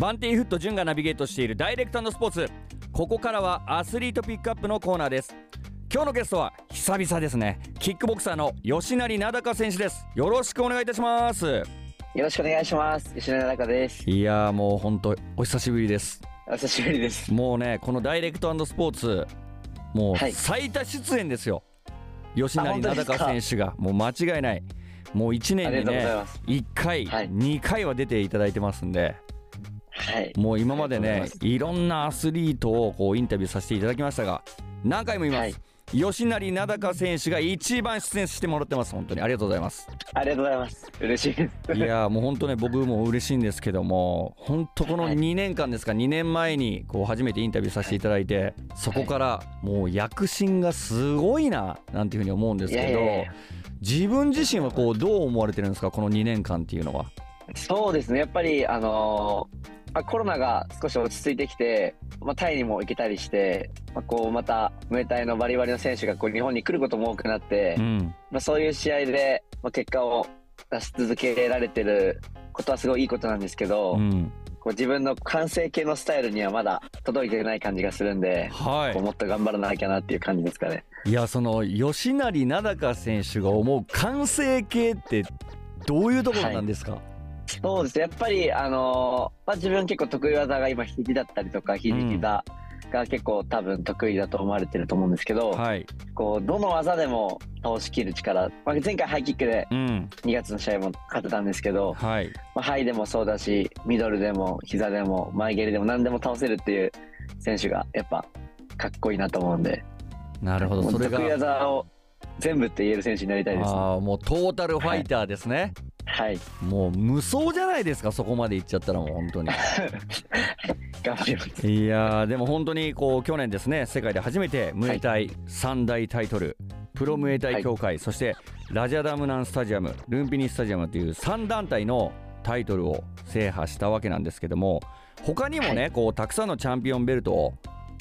バンティーフット潤がナビゲートしているダイレクトスポーツ。ここからはアスリートピックアップのコーナーです。今日のゲストは久々ですね。キックボクサーの吉成名高選手です。よろしくお願いいたします。よろしくお願いします。吉成名高です。いやもう本当お久しぶりです。お久しぶりです。もうねこのダイレクトスポーツもう最多出演ですよ、はい、吉成名高選手が。もう間違いない。もう1年にね1回、はい、2回は出ていただいてますんではい、もう今までねいろんなアスリートをこうインタビューさせていただきましたが何回も言います、はい。吉成名高選手が一番出演してもらってます。本当に。ありがとうございます。ありがとうございます。嬉しいです。いやもう本当ね僕も嬉しいんですけども本当この2年間ですか、はい、2年前にこう初めてインタビューさせていただいて、はい、そこからもう躍進がすごいななんていうふうに思うんですけど自分自身はこうどう思われてるんですかこの2年間っていうのは？そうですね。やっぱりあのーまあ、コロナが少し落ち着いてきて、まあ、タイにも行けたりして、まあ、こうまたムエタイのバリバリの選手がこう日本に来ることも多くなって、うん、まあ、そういう試合で、まあ、結果を出し続けられてることはすごいいいことなんですけど、うん、こう自分の完成形のスタイルにはまだ届いてない感じがするんで、はい、もっと頑張らなきゃなっていう感じですかね。いやその吉成名高選手が思う完成形ってどういうところなんですか、はいそうです。やっぱり、あのー、まあ、自分結構得意技が今、肘だったりとか、肘膝が結構多分得意だと思われてると思うんですけど、はい、こうどの技でも倒しきる力、まあ、前回ハイキックで2月の試合も勝てたんですけど、うん、はい。まあ、ハイでもそうだし、ミドルでも膝でも前蹴りでも何でも倒せるっていう選手がやっぱかっこいいなと思うんで、なるほど、それが得意技を全部って言える選手になりたいです、ね、あもうトータルファイターですね。はいはい。もう無双じゃないですかそこまでいっちゃったらもう本当に。頑張ります。いやでも本当にこう去年ですね世界で初めてムエタイ三大タイトル、はい、プロムエタイ協会、はい、そしてラジャダムナンスタジアムルンピニスタジアムという3団体のタイトルを制覇したわけなんですけども他にもね、はい、こうたくさんのチャンピオンベルトを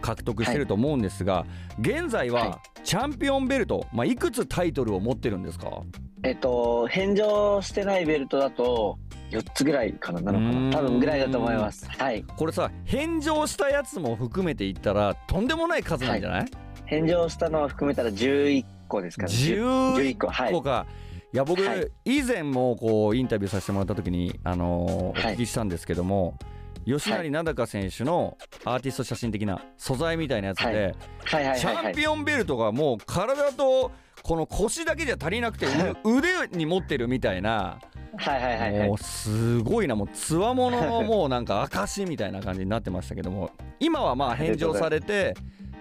獲得してると思うんですが、現在はチャンピオンベルト、まあ、いくつタイトルを持ってるんですか？えっと、返上してないベルトだと、4つぐらいかな、なのかな。多分ぐらいだと思います。はい。これさ、返上したやつも含めていったら、とんでもない数なんじゃない、はい、返上したのを含めたら11個ですかね。11個、はい。個か。いや僕、はい、以前もこうインタビューさせてもらった時に、あのー、お聞きしたんですけども、吉成名高選手のアーティスト写真的な素材みたいなやつで、チャンピオンベルトがもう体とこの腰だけじゃ足りなくて腕に持ってるみたいな。はいはいはい、はい、もうすごいなもうつわもののもうなんか証みたいな感じになってましたけども今はまあ返上されて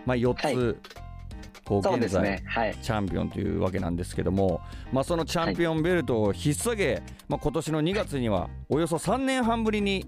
まあ4つ、はい。こう現在、ね。はい、チャンピオンというわけなんですけども、まあ、そのチャンピオンベルトを引っ提げ、まあ、今年の2月にはおよそ3年半ぶりに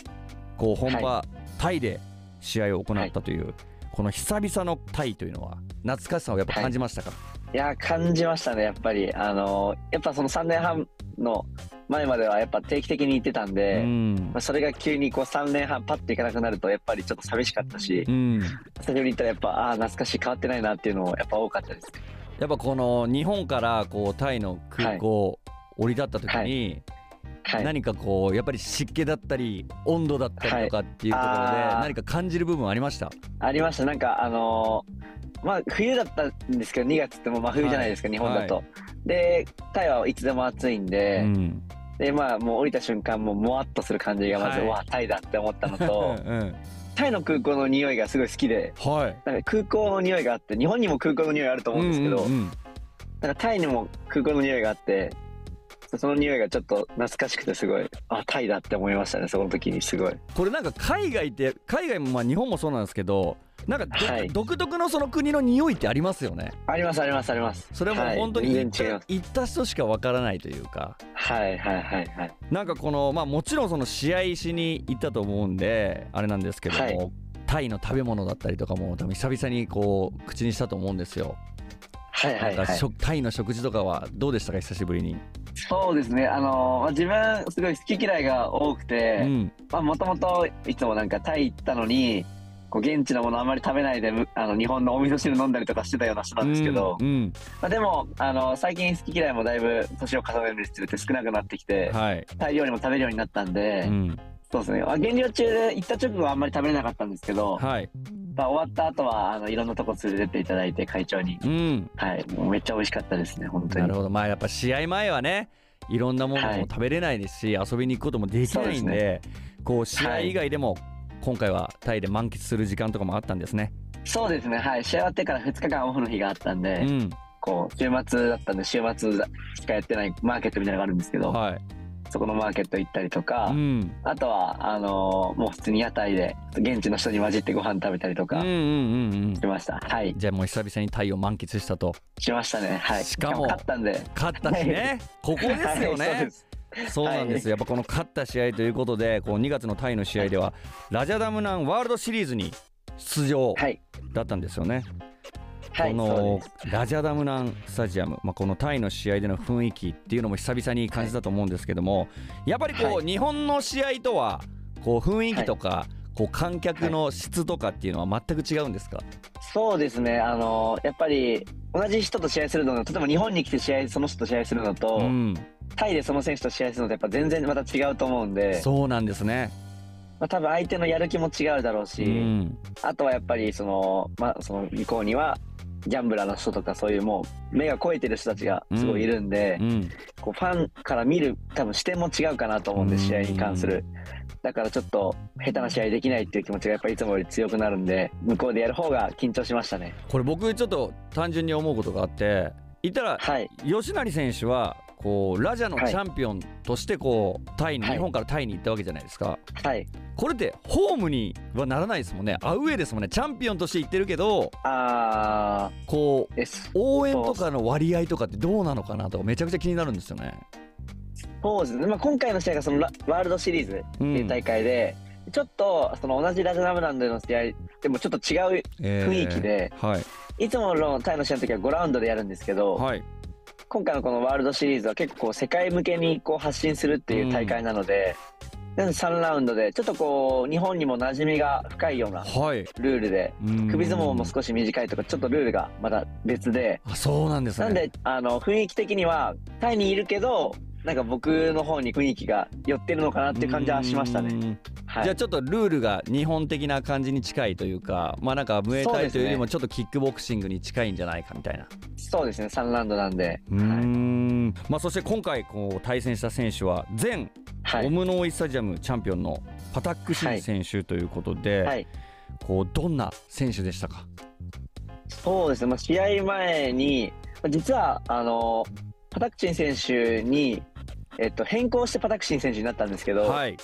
こう本場、タイで試合を行ったという、この久々のタイというのは懐かしさをやっぱ感じましたか、いや感じましたね、やっぱり。あのやっぱその3年半の前まではやっぱ定期的に行ってたんで、うん、まあ、それが急にこう3年半パッて行かなくなるとやっぱりちょっと寂しかったし、うん、久しぶりに行ったらやっぱああ懐かしい変わってないなっていうのもやっぱ多かったです。やっぱこの日本からこうタイの空港、降り立った時に、はい、何かこうやっぱり湿気だったり温度だったりとかっていうところで何か感じる部分ありました？ありました。なんかあのーまあ冬だったんですけど2月ってもう真冬じゃないですか、はい、日本だと、はい、でタイはいつでも暑いんで、うん、でまあもう降りた瞬間もうもわっとする感じがまず、はい、わタイだって思ったのと、うん、タイの空港の匂いがすごい好きで、はい、なんか空港の匂いがあって日本にも空港の匂いあると思うんですけど、うんうんうん、なんかタイにも空港の匂いがあってその匂いがちょっと懐かしくてすごいあタイだって思いましたねその時にすごい。これなんか海外って海外もまあ日本もそうなんですけどなんか、はい、独特のその国の匂いってありますよね。ありますありますあります。それも本当に行った,、行った人しかわからないというか。はいはいはいはい。なんかこのまあもちろんその試合しに行ったと思うんであれなんですけども、はい、タイの食べ物だったりとかも多分久々にこう口にしたと思うんですよ。はいはい、はい、タイの食事とかはどうでしたか久しぶりに？そうですね。あの、まあ、自分すごい好き嫌いが多くてもともといつもなんかタイ行ったのにこう現地のものあまり食べないであの日本のお味噌汁飲んだりとかしてたような人なんですけど、うんうん、まあ、でもあの最近好き嫌いもだいぶ年を重ねるにつれて少なくなってきて、はい、タイ料理も食べるようになったんで、うん、そうですね。減量中で行った直後はあんまり食べれなかったんですけど、はい。まあ、終わった後はあのいろんなとこ連れてっていただいて会長に、うん、はい、もうめっちゃ美味しかったですね本当に。なるほど。まあやっぱ試合前はね、いろんなものも食べれないですし、はい、遊びに行くこともできないんで、でね、こう試合以外でも、今回はタイで満喫する時間とかもあったんですね。そうですね。はい。試合終わってから2日間オフの日があったんで、うん、こう週末だったんで週末しかやってないマーケットみたいなのがあるんですけど、はい、そこのマーケット行ったりとか、うん、あとはあのー、もう普通に屋台で現地の人に混じってご飯食べたりとかしました、はい。じゃあもう久々にタイを満喫したと。しましたね。はい。しかも勝ったんで。勝ったしね。ここですよね、はいそうなんです、やっぱこの勝った試合ということでこう2月のタイの試合では、ラジャダムナンワールドシリーズに出場だったんですよね。このラジャダムナンスタジアム、まあ、このタイの試合での雰囲気っていうのも久々に感じたと思うんですけども、やっぱりこう、日本の試合とはこう雰囲気とか、こう観客の質とかっていうのは全く違うんですか、そうですね、あのやっぱり同じ人と試合するの例えば日本に来て試合その人と試合するのと、うん、タイでその選手と試合するのとやっぱ全然また違うと思うんで。そうなんですね。まあ、多分相手のやる気も違うだろうし、うん、あとはやっぱりその、まあ、その向こうにはギャンブラーの人とかそういうもう目が肥えてる人たちがすごいいるんで、うん、こうファンから見る多分視点も違うかなと思うんで、試合に関する。だからちょっと下手な試合できないっていう気持ちがやっぱりいつもより強くなるんで向こうでやる方が緊張しましたね。これ僕ちょっと単純に思うことがあって言ったら、はい、吉成選手はこうラジャのチャンピオンとしてこうタイに、日本からタイに行ったわけじゃないですか。はい。これってホームにはならないですもんね。アウェーですもんね。チャンピオンとして行ってるけど、あこう応援とかの割合とかってどうなのかなとかめちゃくちゃ気になるんですよね。そうですね。まあ今回の試合がそのワールドシリーズっていう大会で。うん、ちょっとその同じラジャナムランドの試合でもちょっと違う雰囲気で、えーはい、いつものタイの試合の時は5ラウンドでやるんですけど、はい、今回のこのワールドシリーズは結構世界向けにこう発信するっていう大会なので、うん、3ラウンドでちょっとこう日本にも馴染みが深いようなルールで、はい、首相撲も少し短いとかちょっとルールがまた別で。あそうなんですね。なんであの雰囲気的にはタイにいるけどなんか僕の方に雰囲気が寄ってるのかなっていう感じはしましたね。はい、じゃあちょっとルールが日本的な感じに近いというかまあなんかムエタイというよりもちょっとキックボクシングに近いんじゃないかみたいな。そうですね。3ラウンドなんで。うん、はい、まあそして今回こう対戦した選手は前、オムノーイスタジアムチャンピオンのパタックシン選手ということで、はい、こうどんな選手でしたか？そうですね、まあ、試合前に実はあのパタクチン選手にえっと、変更してパタクシン選手になったんですけど、はい、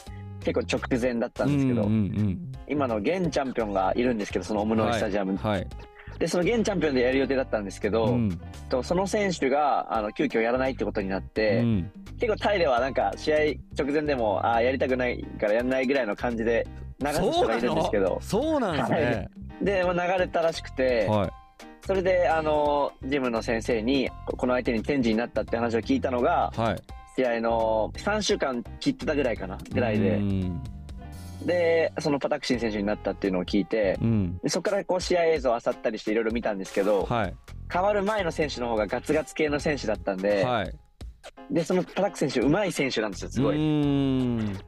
結構直前だったんですけど、うんうんうん、今の現チャンピオンがいるんですけどそのオムノイスタジアムに、はいはい、でその現チャンピオンでやる予定だったんですけど、うん、とその選手があの急遽やらないってことになって、うん、結構タイではなんか試合直前でもあやりたくないからやらないぐらいの感じで流す人がいるんですけど。そうなんですね、で、まあ、流れたらしくて、はい。それであのジムの先生にこの相手に天示になったって話を聞いたのが、はい、試合の3週間切ってたぐらいかなぐらいで。でそのパタクシン選手になったっていうのを聞いて、うん、そこからこう試合映像を漁ったりしていろいろ見たんですけど、はい、変わる前の選手の方がガツガツ系の選手だったんで、はい、でそのパタク選手うまい選手なんですよすごい。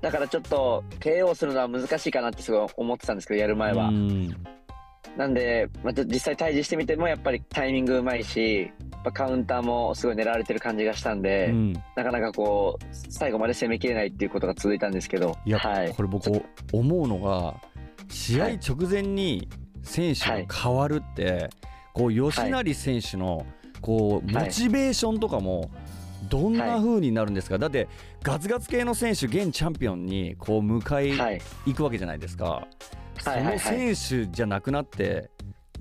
だからちょっと KO するのは難しいかなってすごい思ってたんですけどやる前はなんで、まあ、実際対峙してみてもやっぱりタイミングうまいしカウンターもすごい狙われてる感じがしたんで、うん、なかなかこう最後まで攻めきれないっていうことが続いたんですけどいや、はい、これ僕思うのが試合直前に選手が変わるって、はい、こう吉成選手のこうモチベーションとかもどんな風になるんですか、だってガツガツ系の選手現チャンピオンにこう迎え行くわけじゃないですか。その選手じゃなくなって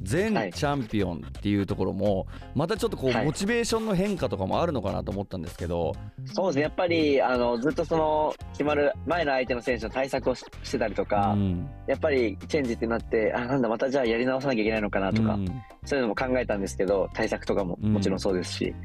全チャンピオンっていうところもまたちょっとこうモチベーションの変化とかもあるのかなと思ったんですけど、そうですね。やっぱりあのずっとその決まる前の相手の選手の対策をしてたりとか、うん、やっぱりチェンジってなってあなんだまたじゃあやり直さなきゃいけないのかなとか、うん、そういうのも考えたんですけど対策とかももちろんそうですし、うん、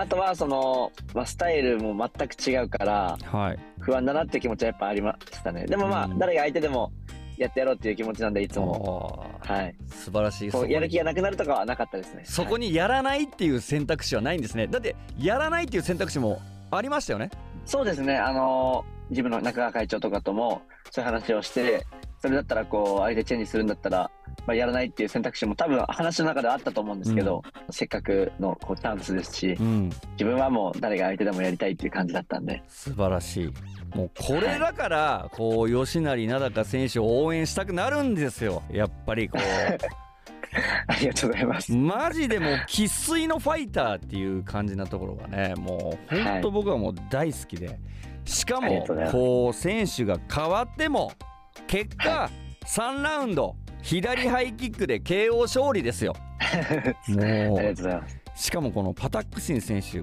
あとはその、まあ、スタイルも全く違うから、はい、不安だなっていう気持ちはやっぱありましたね。でもまあ、誰が相手でもやってやろうっていう気持ちなんでいつも。はい。素晴らしいやる気がなくなるとかはなかったですね。そこにやらないっていう選択肢はないんですね。だってやらないっていう選択肢もありましたよね。そうですね。あの自分の中川会長とかともそういう話をしてそれだったらこう相手チェンジするんだったら、まあ、やらないっていう選択肢も多分話の中ではあったと思うんですけど、うん、せっかくのこうチャンスですし、うん、自分はもう誰が相手でもやりたいっていう感じだったんで。素晴らしい。もうこれだから、こう吉成名高選手を応援したくなるんですよ。やっぱりこう。ありがとうございます。マジでもう生粋のファイターっていう感じなところがねもう本当僕はもう大好きで、はい、しかもこう選手が変わっても結果3ラウンド左ハイキックで KO 勝利ですよ。もう。しかもこのパタックシン選手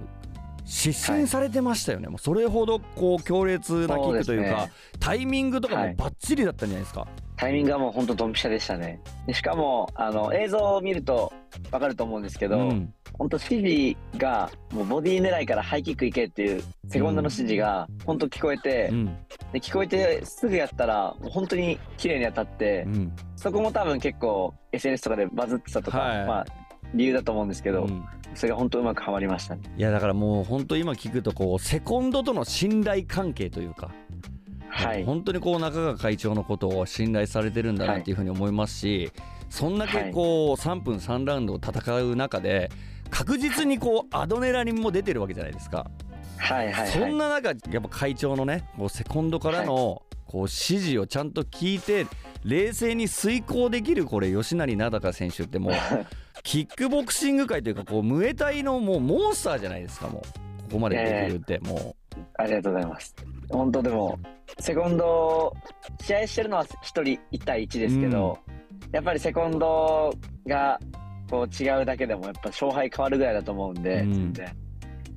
失神されてましたよね、はい、もうそれほどこう強烈なキックというか、ね、タイミングとかもばっちりだったんじゃないですか、はい、タイミングはもう本当ドンピシャでしたね。でしかもあの映像を見ると分かると思うんですけど、うん、本当指示がもうボディ狙いからハイキックいけっていうセコンドの指示が本当聞こえて、うん、で聞こえてすぐやったら本当に綺麗に当たって、うん、そこも多分結構 SNS とかでバズってたとか、はい、まあ理由だと思うんですけど、うん、それが本当うまくはまりましたね。いやだからもう本当今聞くとこうセコンドとの信頼関係というかはい、本当にこう中川会長のことを信頼されてるんだなっていうふうに思いますし、はい、そんだけこう3分3ラウンドを戦う中で確実にこうアドネラリンも出てるわけじゃないですか。はいはい、はい、そんな中やっぱ会長のねこうセコンドからのこう指示をちゃんと聞いて冷静に遂行できるこれ吉成名高選手ってもう キックボクシング界というかこうムエタイのもうモンスターじゃないですかもう。ここまでできるってもう、ありがとうございます。本当でもセコンド試合してるのは1人1対1ですけど、うん、やっぱりセコンドがこう違うだけでもやっぱ勝敗変わるぐらいだと思うんで、うん、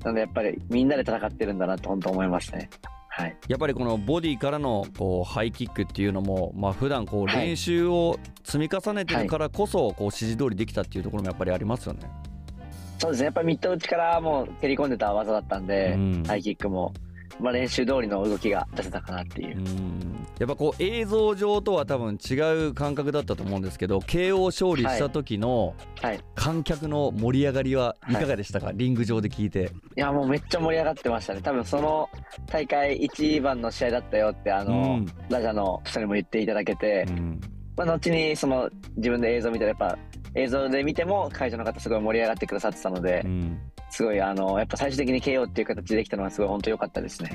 なのでやっぱりみんなで戦ってるんだなと本当思いますね。はい、やっぱりこのボディからのこうハイキックっていうのも、まあ普段こう練習を積み重ねてるからこそこう指示通りできたっていうところもやっぱりありますよね。そうですねやっぱりミット打ちからもう蹴り込んでた技だったんで、うん、ハイキックもまあ、練習通りの動きが出せたかなっていう。やっぱこう映像上とは多分違う感覚だったと思うんですけど KO 勝利した時の観客の盛り上がりはいかがでしたか、はい、リング上で聞いて。いやもうめっちゃ盛り上がってましたね。多分その大会一番の試合だったよってあの、うん、ラジャの人にも言っていただけて、うん、まあ、後にその自分で映像見たらやっぱ映像で見ても会場の方すごい盛り上がってくださってたので、うんすごいあのやっぱ最終的に KO っていう形でできたのはすごい本当良かったですね。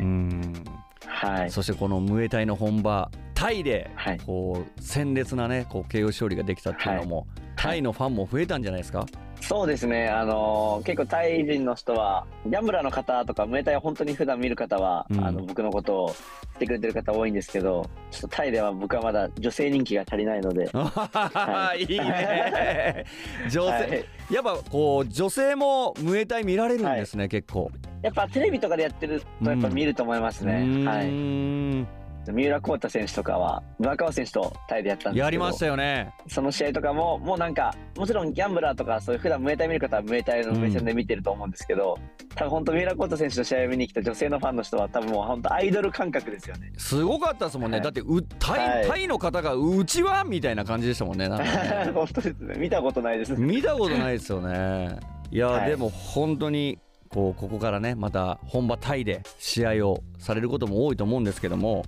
はい、そしてこのムエタイの本場タイでこう鮮烈なねこう KO 勝利ができたっていうのも、はい、タイのファンも増えたんじゃないですか、そうですね、あのー、結構タイ人の人は、ギャンブラーの方とか、ムエタイを本当に普段見る方は、うん、あの僕のことをしてくれてる方多いんですけど、ちょっとタイでは僕はまだ女性人気が足りないので。はい、いいね。女性、はい、やっぱこう、女性もムエタイ見られるんですね、はい、結構。やっぱテレビとかでやってると、やっぱ見ると思いますね。うん、はい。三浦航太選手とかは村川選手とタイでやったんですけど。やりましたよね。その試合とかももうなんかもちろんギャンブラーとかそういう普段ムエタイ見る方はムエタイの目線で見てると思うんですけど、うん、多分本当三浦航太選手の試合を見に来た女性のファンの人は多分もう本当アイドル感覚ですよね。すごかったですもんね、はい、だってうタイはい、タイの方がうちはみたいな感じでしたもんねね。本当ですね。見たことないです見たことないですよね。いや、はい、でも本当にこうここからねまた本場タイで試合をされることも多いと思うんですけども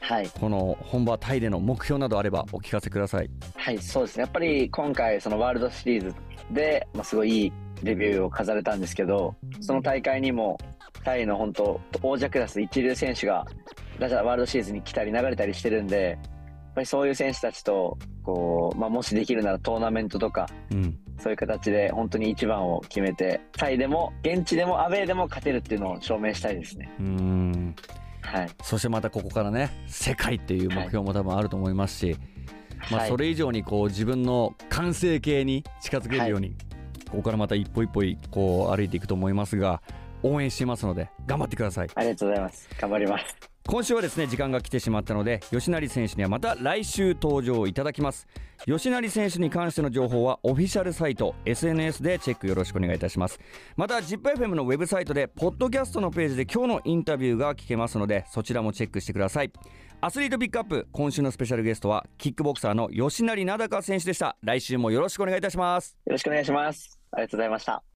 はい、この本場タイでの目標などあればお聞かせください。はいそうですねやっぱり今回そのワールドシリーズで、まあ、すごいいいデビューを飾れたんですけどその大会にもタイの本当王者クラス一流選手がワールドシリーズに来たり流れたりしてるんでやっぱりそういう選手たちとこう、まあ、もしできるならトーナメントとか、うん、そういう形で本当に一番を決めてタイでも現地でもアウェーでも勝てるっていうのを証明したいですね。うんはい、そしてまたここからね世界っていう目標も多分あると思いますし、はい、まあ、それ以上にこう自分の完成形に近づけるように、はい、ここからまた一歩一歩こう歩いていくと思いますが応援してますので頑張ってください。ありがとうございます。頑張ります今週はですね時間が来てしまったので吉成選手にはまた来週登場いただきます。吉成選手に関しての情報はオフィシャルサイト SNS でチェックよろしくお願いいたします。また ZIPFM のウェブサイトでポッドキャストのページで今日のインタビューが聞けますのでそちらもチェックしてください。アスリートピックアップ今週のスペシャルゲストはキックボクサーの吉成名高選手でした。来週もよろしくお願いいたします。よろしくお願いします。ありがとうございました。